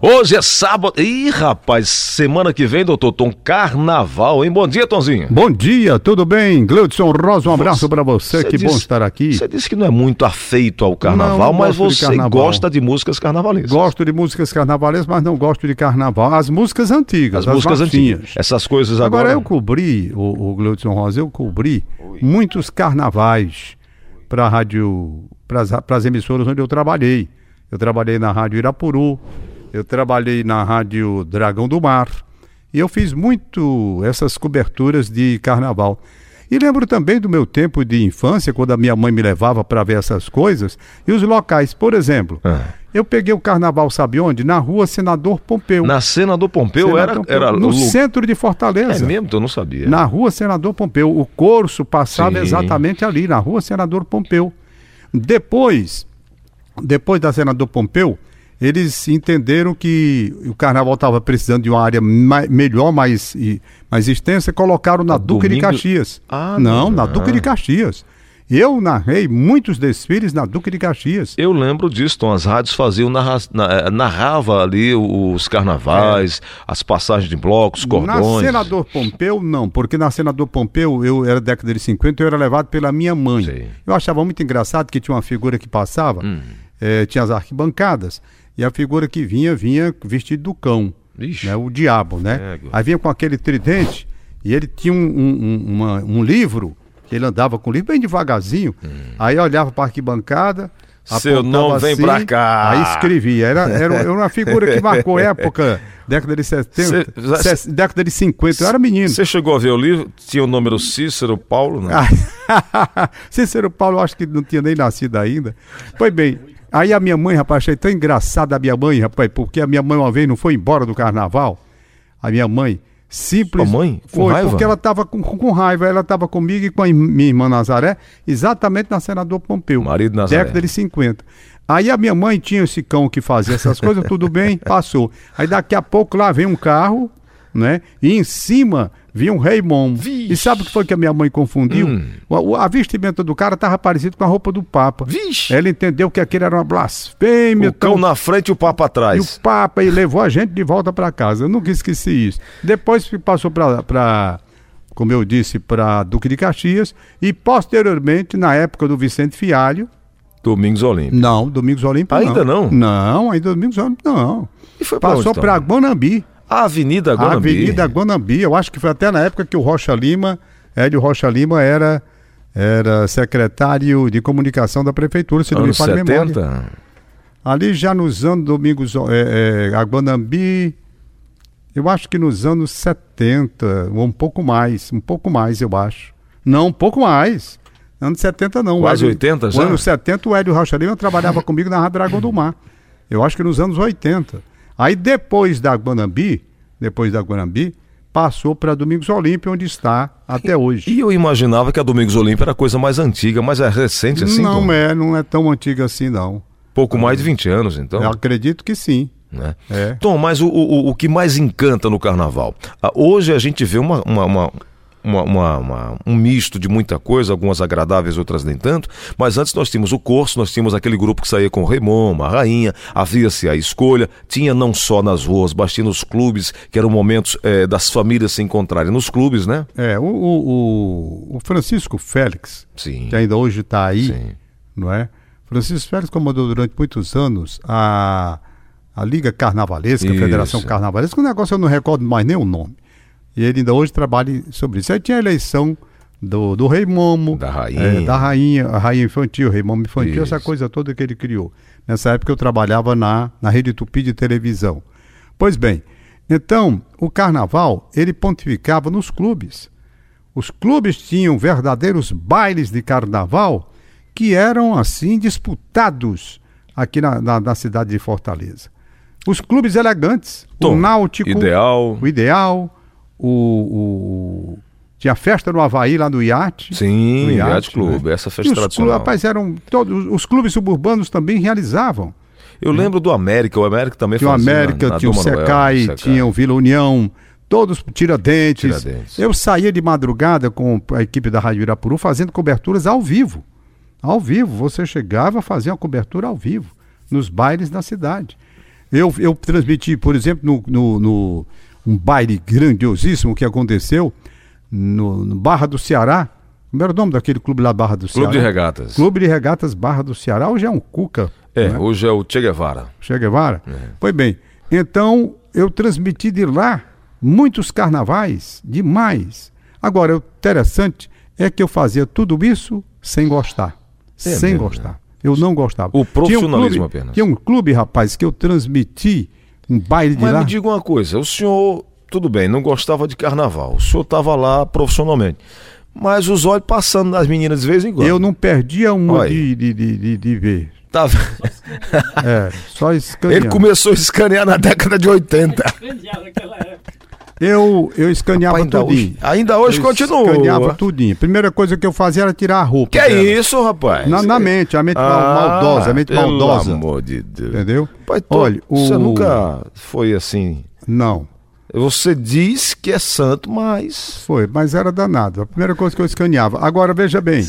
Hoje é sábado. Ih, rapaz, semana que vem, doutor Tom, carnaval, hein? Bom dia, Tonzinho. Bom dia, tudo bem? Gleudson Rosa, um abraço para você, que disse, bom estar aqui. Você disse que não é muito afeito ao carnaval, não, não mas você carnaval. gosta de músicas carnavalescas. Gosto de músicas carnavalescas, mas não gosto de carnaval. As músicas antigas, as, as músicas antigas. Essas coisas agora. Agora eu cobri, o, o Gleudson Rosa, eu cobri Oi. muitos carnavais para a rádio, para as emissoras onde eu trabalhei. Eu trabalhei na Rádio Irapuru, eu trabalhei na Rádio Dragão do Mar e eu fiz muito essas coberturas de carnaval. E lembro também do meu tempo de infância, quando a minha mãe me levava para ver essas coisas, e os locais. Por exemplo, ah. eu peguei o carnaval, sabe onde? Na rua Senador Pompeu. Na Senador Pompeu Senador era, Pompeu, era. No centro de Fortaleza. É mesmo? Eu não sabia. Na rua Senador Pompeu. O curso passava Sim. exatamente ali, na rua Senador Pompeu. Depois, depois da Senador Pompeu, eles entenderam que o carnaval estava precisando de uma área mais, melhor, mais, mais extensa, e colocaram na Duque de Caxias. Ah, não, na Duque de Caxias. Eu narrei muitos desfiles na Duque de Caxias. Eu lembro disso, Tom. As rádios faziam, narra, eh, narrava ali os carnavais, é. as passagens de blocos, cordões. Na Senador Pompeu, não, porque na Senador Pompeu, eu era década de 50, eu era levado pela minha mãe. Sim. Eu achava muito engraçado que tinha uma figura que passava, hum. é, tinha as arquibancadas, e a figura que vinha, vinha vestido do cão. Né, o diabo, né? É, Aí vinha com aquele tridente e ele tinha um, um, uma, um livro, que ele andava com o livro bem devagarzinho. Hum. Aí olhava para a arquibancada. Seu nome vem pra cá. Aí escrevia. Era, era, era uma figura que marcou época, década de 70, Cê, década de 50. Eu era menino. Você chegou a ver o livro? Tinha o número Cícero Paulo, não? Cícero Paulo, acho que não tinha nem nascido ainda. Pois bem, Aí a minha mãe, rapaz, achei tão engraçada a minha mãe, rapaz, porque a minha mãe uma vez não foi embora do carnaval. A minha mãe simples. Sua mãe? Com foi, raiva? porque ela estava com, com, raiva. Ela estava comigo e com a minha irmã Nazaré, exatamente na Senador Pompeu. Marido Nazaré. Década de 50. Aí a minha mãe tinha esse cão que fazia essas coisas, tudo bem, passou. Aí daqui a pouco lá vem um carro, né? E em cima vinha um rei Vixe. E sabe o que foi que a minha mãe confundiu? Hum. O, a vestimenta do cara estava parecido com a roupa do Papa. Vixe. Ela entendeu que aquilo era uma blasfêmia. O cão tão... na frente e o Papa atrás. E o Papa e levou a gente de volta para casa. Eu nunca esqueci isso. Depois passou para como eu disse, para Duque de Caxias e posteriormente, na época do Vicente Fialho. Domingos Olímpio. Não, Domingos Olímpio. Ainda não? Não, não ainda Domingos Olímpio não. E foi Passou para então? A Avenida Guanambi. A Avenida Guanambi, eu acho que foi até na época que o Rocha Lima, Hélio Rocha Lima era, era secretário de comunicação da prefeitura, se não me falha 70? memória. Ali já nos anos Domingos, é, é, a Guanambi, eu acho que nos anos 70, ou um pouco mais, um pouco mais, eu acho. Não, um pouco mais. Anos 70 não. Quase Hélio, 80 já? Anos 70 o Hélio Rocha Lima trabalhava comigo na Rádio Dragão do Mar. Eu acho que nos anos 80. Aí depois da Guanambi, depois da Guanambi, passou para Domingos Olímpio, onde está até hoje. E eu imaginava que a Domingos Olímpio era coisa mais antiga, mas é recente assim? Não Tom? é, não é tão antiga assim não. Pouco mais de 20 anos, então? Eu acredito que sim. Né? É. Tom, mas o, o, o que mais encanta no carnaval? Ah, hoje a gente vê uma, uma, uma uma, uma, uma, um misto de muita coisa, algumas agradáveis, outras nem tanto. Mas antes nós tínhamos o curso, nós tínhamos aquele grupo que saía com o Raymond, a rainha, havia-se a escolha, tinha não só nas ruas, mas tinha nos clubes, que eram momentos é, das famílias se encontrarem nos clubes, né? É, o, o, o Francisco Félix, Sim. que ainda hoje está aí, Sim. não é? Francisco Félix comandou durante muitos anos a, a Liga Carnavalesca, a Federação Carnavalesca, o negócio eu não recordo mais nem o nome. E ele ainda hoje trabalha sobre isso. Aí tinha a eleição do, do Rei Momo. Da rainha. É, da rainha, a rainha infantil, Rei Momo infantil, isso. essa coisa toda que ele criou. Nessa época eu trabalhava na, na Rede Tupi de televisão. Pois bem, então, o carnaval, ele pontificava nos clubes. Os clubes tinham verdadeiros bailes de carnaval que eram, assim, disputados aqui na, na, na cidade de Fortaleza. Os clubes elegantes, Tom, o Náutico, ideal. o Ideal, o, o, tinha festa no Havaí, lá no iate. Sim, no iate, iate Clube, né? essa festa tradicional. Clubes, rapaz, eram todos, os clubes suburbanos também realizavam. Eu né? lembro do América, o América também tinha fazia. O América, na, tinha o Secai, Secai, tinha o Vila União, todos Tiradentes. Tiradentes. Eu saía de madrugada com a equipe da Rádio Irapuru fazendo coberturas ao vivo. Ao vivo, você chegava a fazer uma cobertura ao vivo, nos bailes da cidade. Eu, eu transmiti, por exemplo, no, no, no um baile grandiosíssimo que aconteceu no, no Barra do Ceará. Como era o nome daquele clube lá, Barra do Clube Ceará? de Regatas. Clube de Regatas Barra do Ceará. Hoje é um Cuca. É, né? hoje é o Che Guevara. Che Guevara? É. Pois bem, então eu transmiti de lá muitos carnavais, demais. Agora, o interessante é que eu fazia tudo isso sem gostar. É sem mesmo, gostar. Eu não gostava. O Tinha um profissionalismo clube- apenas. Tinha um clube, rapaz, que eu transmiti um baile de Mas lá. me diga uma coisa, o senhor, tudo bem, não gostava de carnaval, o senhor estava lá profissionalmente, mas os olhos passando nas meninas de vez em quando. Eu não perdia uma de, de, de, de ver. Tá- É, só escaneando. Ele começou a escanear na década de 80. Eu, eu escaneava ainda tudinho. hoje, ainda hoje eu continua. Escaneava tudinho. Primeira coisa que eu fazia era tirar a roupa. Que é dela. isso, rapaz? Na, na mente, a mente mal- maldosa, a mente Ah, pelo maldosa. amor de Deus. Entendeu? Pai, tô- Olha, o... Você nunca foi assim. Não, Você diz que é santo, mas. foi, mas era danado. A primeira coisa que eu escaneava. Agora, veja bem,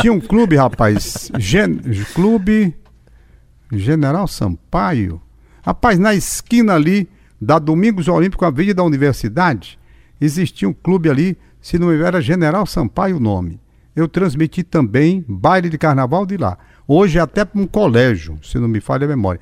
tinha um clube, rapaz, gen... clube General Sampaio. Rapaz, na esquina ali da Domingos Olímpico, Avenida da Universidade, existia um clube ali, se não me engano, era General Sampaio o nome. Eu transmiti também baile de carnaval de lá. Hoje é até para um colégio, se não me falha a memória.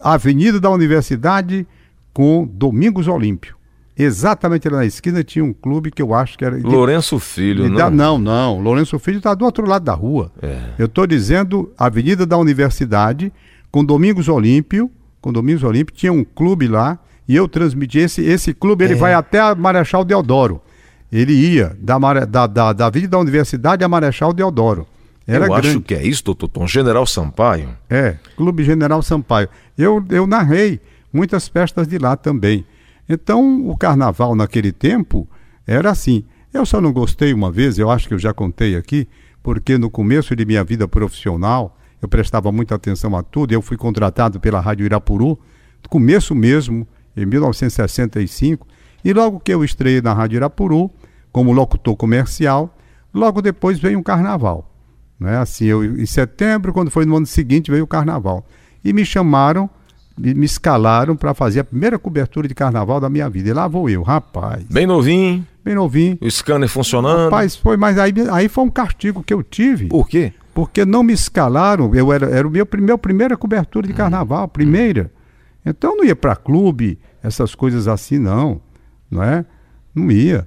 Avenida da Universidade com Domingos Olímpio. Exatamente ali na esquina tinha um clube que eu acho que era. Lourenço Filho, não? dá- não, não. Lourenço Filho está do outro lado da rua. É. Eu estou dizendo Avenida da Universidade, com Domingos Olímpio. Com Domingos Olímpio, tinha um clube lá. E eu transmiti esse, esse clube, ele É. vai até a Marechal Deodoro. Ele ia da, da, da, da Avenida da Universidade a Marechal Deodoro. Era Eu grande. acho que é isso, doutor Tom. General Sampaio. É, Clube General Sampaio. Eu, eu narrei muitas festas de lá também. Então, o carnaval naquele tempo era assim. Eu só não gostei uma vez, eu acho que eu já contei aqui, porque no começo de minha vida profissional, eu prestava muita atenção a tudo. Eu fui contratado pela Rádio Irapuru, começo mesmo, em 1965, e logo que eu estreiei na Rádio Irapuru, como locutor comercial, logo depois veio um carnaval. Né? Assim, eu, em setembro, quando foi no ano seguinte, veio o carnaval. E me chamaram, me, me escalaram para fazer a primeira cobertura de carnaval da minha vida. E lá vou eu, rapaz, Bem novinho, bem novinho. o scanner funcionando. Rapaz, foi, mas aí, aí foi um castigo que eu tive, Por quê? porque não me escalaram. Eu era, era o meu, prim- meu primeira cobertura de carnaval, primeira. Então eu não ia para clube, essas coisas assim, não. Não é? Não ia.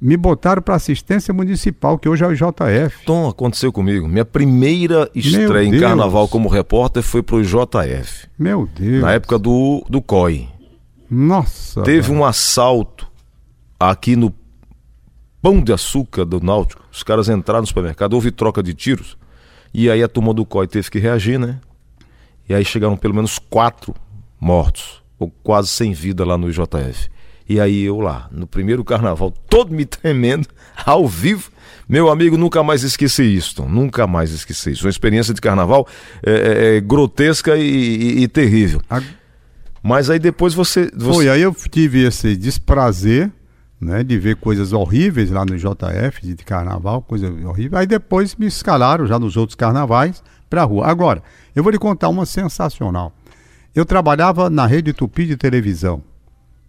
Me botaram para assistência municipal, que hoje é o JF. Tom, aconteceu comigo. Minha primeira estreia em carnaval como repórter foi pro JF. Meu Deus. Na época do, do COI. Nossa. Teve um assalto aqui no Pão de Açúcar do Náutico. Os caras entraram no supermercado, houve troca de tiros. E aí a turma do COI teve que reagir, né? E aí chegaram pelo menos quatro mortos, ou quase sem vida lá no IJF. E aí eu lá, no primeiro carnaval, todo me tremendo, ao vivo. Meu amigo, nunca mais esqueci isso, Tom. Nunca mais esqueci isso. Uma experiência de carnaval é, é, é grotesca e, e- e terrível. A- Mas aí depois você. você... Foi, aí eu tive esse desprazer, né, de ver coisas horríveis lá no JF, de carnaval, coisa horrível. Aí depois me escalaram já nos outros carnavais pra rua. Agora, eu vou lhe contar uma sensacional. Eu trabalhava na Rede Tupi de televisão,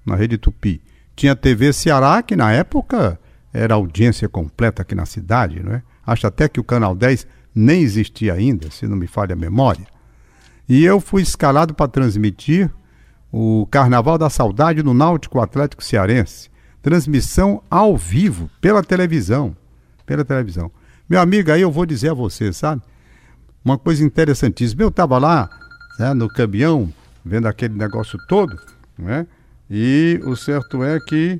na Rede Tupi. Tinha TV Ceará, que na época era audiência completa aqui na cidade, não é? Acho até que o Canal 10 nem existia ainda, se não me falha a memória. E eu fui escalado para transmitir o Carnaval da Saudade no Náutico Atlético Cearense. Transmissão ao vivo, pela televisão. Pela televisão. Meu amigo, aí eu vou dizer a você, sabe? Uma coisa interessantíssima. Eu estava lá, né, no caminhão, vendo aquele negócio todo, né? E o certo é que.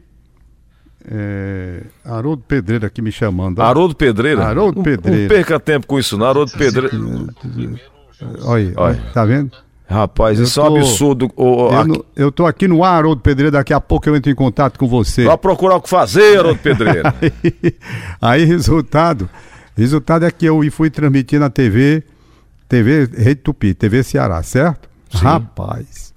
É, Haroldo Pedreira aqui me chamando. ó. Haroldo Pedreira? Haroldo Não- Pedreira. Não perca tempo com isso, não. Haroldo Pedreira. Olha, aí, Olha. tá vendo? Rapaz, Eu isso é um tô- absurdo. Eu, aqui- no- eu tô aqui no ar, Haroldo Pedreira, daqui a pouco eu entro em contato com você. Vai procurar o que fazer, Haroldo Pedreira. Aí, resultado, resultado é que eu fui transmitir na TV, TV Rede Tupi, TV Ceará, certo? Sim. Rapaz.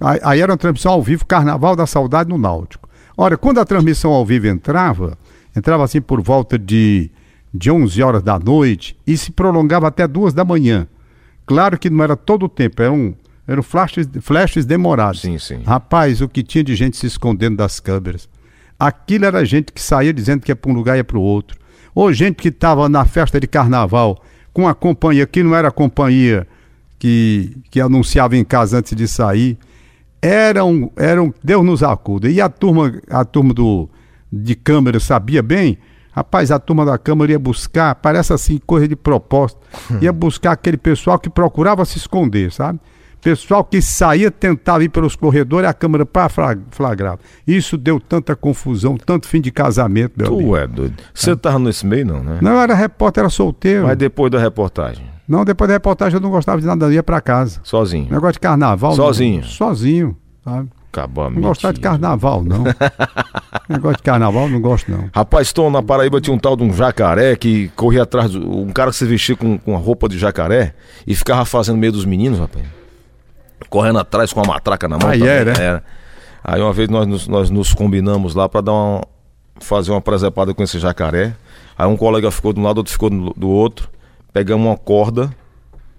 Aí, aí era uma transmissão ao vivo, Carnaval da Saudade no Náutico. Ora, quando a transmissão ao vivo entrava, entrava assim por volta de, de 11 horas da noite e se prolongava até duas da manhã. Claro que não era todo o tempo, eram Eram flashes, flashes demorados. Sim, sim. Rapaz, o que tinha de gente se escondendo das câmeras. Aquilo era gente que saía dizendo que ia para um lugar e ia para o outro. Ou gente que estava na festa de carnaval com a companhia que não era a companhia que, que anunciava em casa antes de sair. Eram, eram, Deus nos acuda. E a turma, a turma do, de câmera sabia bem. Rapaz, a turma da Câmara ia buscar, parece assim, coisa de propósito, ia buscar aquele pessoal que procurava se esconder, sabe? Pessoal que saía, tentava ir pelos corredores, a Câmara para flagrava. Isso deu tanta confusão, tanto fim de casamento, meu Tu amigo. é doido. Você tava nesse meio, não, né? Não, era repórter, era solteiro. Mas depois da reportagem, Não, depois da reportagem eu não gostava de nada, eu ia para casa. sozinho. Negócio de carnaval. não- Sozinho? sozinho, sabe? Acabou a Não gostava de carnaval, não. Negócio de carnaval, não gosto, não. Rapaz, Tom, na Paraíba tinha um tal de um jacaré que corria atrás, do, um cara que se vestia com, com a roupa de jacaré e ficava fazendo meio dos meninos, rapaz. Correndo atrás com a matraca na mão. Aí também, era? era. Aí uma vez nós, nos- nós nos combinamos lá pra dar uma, fazer uma presepada com esse jacaré. Aí um colega ficou de um lado, outro ficou do, do outro. Pegamos uma corda,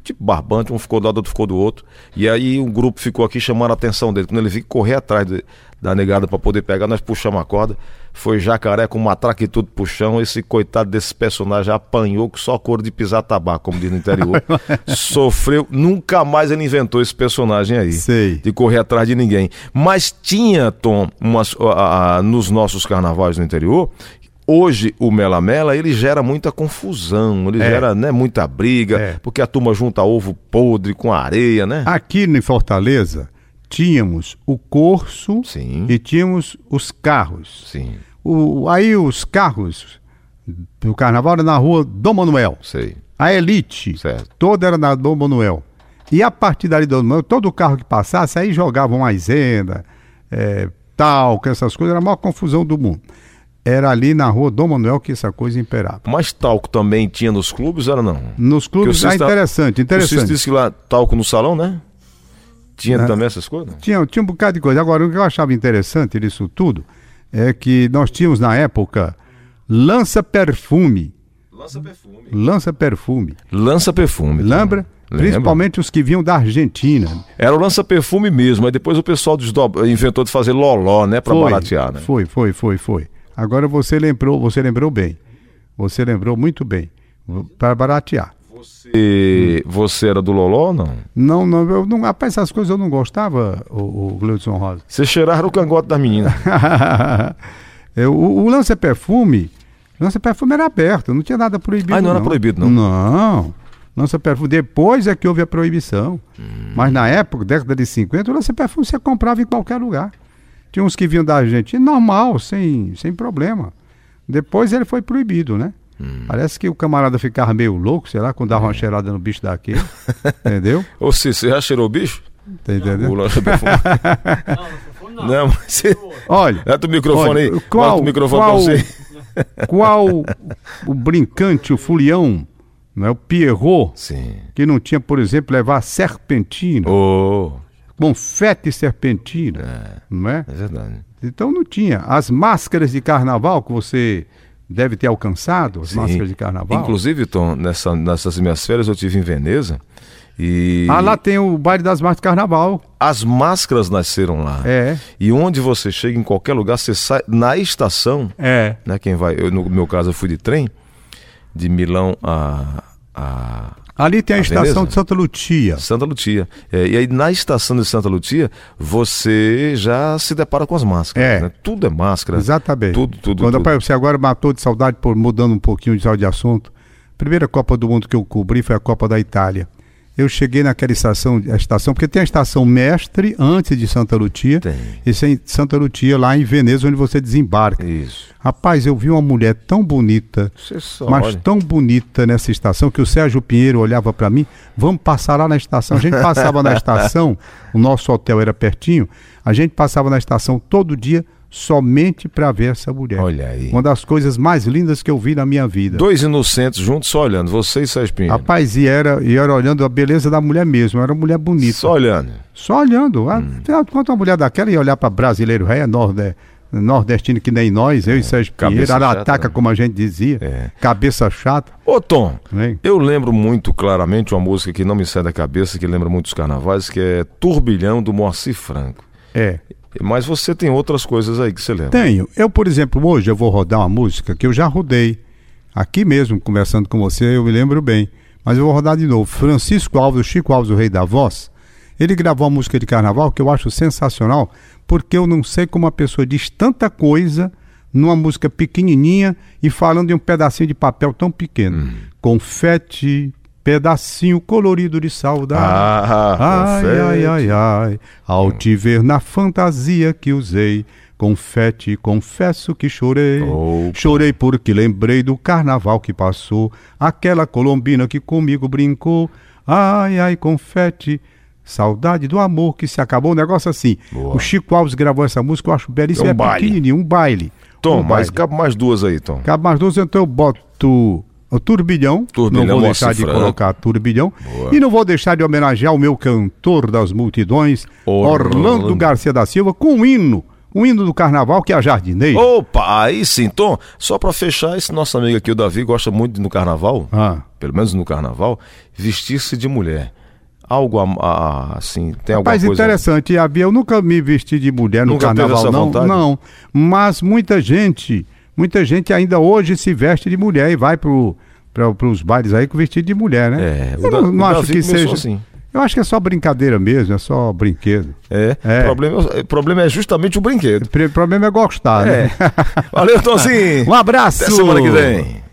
tipo barbante, um ficou do lado, outro ficou do outro. E aí o grupo ficou aqui chamando a atenção dele. Quando ele viu que correr atrás de- da negada pra poder pegar, nós puxamos a corda. Foi jacaré com matraca e tudo pro chão. Esse coitado desse personagem apanhou com só couro de pisar tabaco, como diz no interior. Sofreu. Nunca mais ele inventou esse personagem aí Sei. de correr atrás de ninguém. Mas tinha, Tom, umas, a- a- nos nossos carnavais no interior. Hoje o Mela Mela ele gera muita confusão, ele É. gera né, muita briga, É. porque a turma junta ovo podre com areia, né? Aqui em Fortaleza, tínhamos o corso Sim. e tínhamos os carros. Sim, O, aí os carros do carnaval era na rua Dom Manuel. sei. A elite Certo. toda era na Dom Manuel. E a partir dali do Dom Manuel, todo carro que passasse, aí jogavam maisena, é, talco, essas coisas, era a maior confusão do mundo. Era ali na rua Dom Manuel que essa coisa imperava. Mas talco também tinha nos clubes, era não? Nos clubes, ah, tá- interessante, Você interessante. disse que lá talco no salão, né? Tinha É. também essas coisas? Tinha, tinha um bocado de coisa. Agora, o que eu achava interessante disso tudo é que nós tínhamos na época lança-perfume. Lança perfume. Lança-perfume. Lança perfume. Tom. Lembra? Lembro. Principalmente os que vinham da Argentina. Era o lança-perfume mesmo, aí depois o pessoal inventou de fazer loló, né? Pra Foi, baratear, né? Foi, foi, foi, foi. Agora você lembrou, você lembrou bem. Você lembrou muito bem. Para baratear. E você era do loló ou não? Não, não, eu não, rapaz, essas coisas eu não gostava, o, o Gleudson Rosa. Você cheirava o cangote das meninas. É, o, o lança-perfume, lança-perfume era aberto, não tinha nada proibido. Ah, não era proibido, não? Não. Lança-perfume, depois é que houve a proibição. Hum. Mas na época, década de 50, o lança-perfume você comprava em qualquer lugar. Tinha uns que vinham da Argentina, normal, sem, sem problema. Depois ele foi proibido, né? Hum. Parece que o camarada ficava meio louco, sei lá, quando dava uma cheirada no bicho daquele. entendeu? Ô, Cícero, você já cheirou o bicho? Tá entendendo? O lança-perfume? Não, não, mas você... Olha, Bota o microfone Olha, aí. qual- Bota o microfone qual- pra você. qual o brincante, o fulião, né, o Pierrot, Sim. que não tinha, por exemplo, levar serpentina, Ô, confete serpentina, não é? é verdade. Então não tinha. As máscaras de carnaval que você deve ter alcançado, as Sim. máscaras de carnaval. Inclusive, Tom, nessa, nessas minhas férias eu tive em Veneza e Ah, lá tem o baile das máscaras de carnaval. as máscaras nasceram lá. É, E onde você chega, em qualquer lugar, você sai na estação, é. né? Quem vai, eu, no meu caso, eu fui de trem, de Milão a, a Ali tem a, A estação Veneza? de Santa Lucia. Santa Lucia. É, e aí na estação de Santa Lucia, você já se depara com as máscaras. É. né? Tudo é máscara. Exatamente. Tudo, tudo, Quando tudo. você agora matou de saudade por mudando um pouquinho de de assunto. Primeira Copa do Mundo que eu cobri foi a Copa da Itália. Eu cheguei naquela estação, a estação, porque tem a estação Mestre antes de Santa Lucia. Tem. E tem Santa Lucia lá em Veneza, onde você desembarca. Isso. Rapaz, eu vi uma mulher tão bonita, mas olha. tão bonita nessa estação que o Sérgio Pinheiro olhava para mim, vamos passar lá na estação. A gente passava na estação, o nosso hotel era pertinho, a gente passava na estação todo dia somente para ver essa mulher. Olha aí. Uma das coisas mais lindas que eu vi na minha vida. Dois inocentes juntos só olhando, você e Sérgio Pinheiro. Rapaz, e era, e era olhando a beleza da mulher mesmo, era uma mulher bonita. Só olhando. Só olhando. Hum. Afinal de contas, uma mulher daquela ia olhar para brasileiro, é enorme, né? nordestino que nem nós, eu e Sérgio cabeça Pinheiro, né? como a gente dizia, É. cabeça chata. Ô, Tom, Né? eu lembro muito claramente uma música que não me sai da cabeça, que lembra muito os carnavais, que é Turbilhão do Moacir Franco. É. Mas você tem outras coisas aí que você lembra. Tenho. Eu, por exemplo, hoje eu vou rodar uma música que eu já rodei. Aqui mesmo, conversando com você, eu me lembro bem. Mas eu vou rodar de novo. Francisco Alves, o Chico Alves, o rei da voz. Ele gravou uma música de carnaval que eu acho sensacional, porque eu não sei como uma pessoa diz tanta coisa numa música pequenininha e falando de um pedacinho de papel tão pequeno. Confete, pedacinho colorido de saudade. Ah, Ai, confete. ai, ai, ai, ao te ver na fantasia que usei, confete, confesso que chorei. Opa. Chorei porque lembrei do carnaval que passou, aquela colombina que comigo brincou. Ai, ai, confete, saudade do amor que se acabou. Um negócio assim. Boa. O Chico Alves gravou essa música, eu acho belíssimo. É um É, baile. pequenininho, um baile. Tom, um mas baile. cabe mais duas aí, Tom. Cabe mais duas, então eu boto o turbilhão. Turbilhão, não vou deixar de Franco. colocar turbilhão. Boa. E não vou deixar de homenagear o meu cantor das multidões, Orlando. Orlando, Garcia da Silva, com um hino. Um hino do carnaval que é a Jardineira. Opa, aí sim, Tom, só pra fechar, esse nosso amigo aqui, o Davi, gosta muito de, no carnaval, Ah. pelo menos no carnaval, vestir-se de mulher. Algo a- a- assim, tem alguma Rapaz, coisa... interessante, Havia, eu nunca me vesti de mulher no Nunca carnaval, não. vontade? Não, mas muita gente, muita gente ainda hoje se veste de mulher e vai pro, pra, pros bailes aí com vestido de mulher, né? É, eu não, não acho que seja. assim. Eu acho que é só brincadeira mesmo, é só brinquedo. É, É. O, problema, o problema é justamente o brinquedo. O problema é gostar, É. né? Valeu, Tomzinho. Um abraço! Até semana que vem.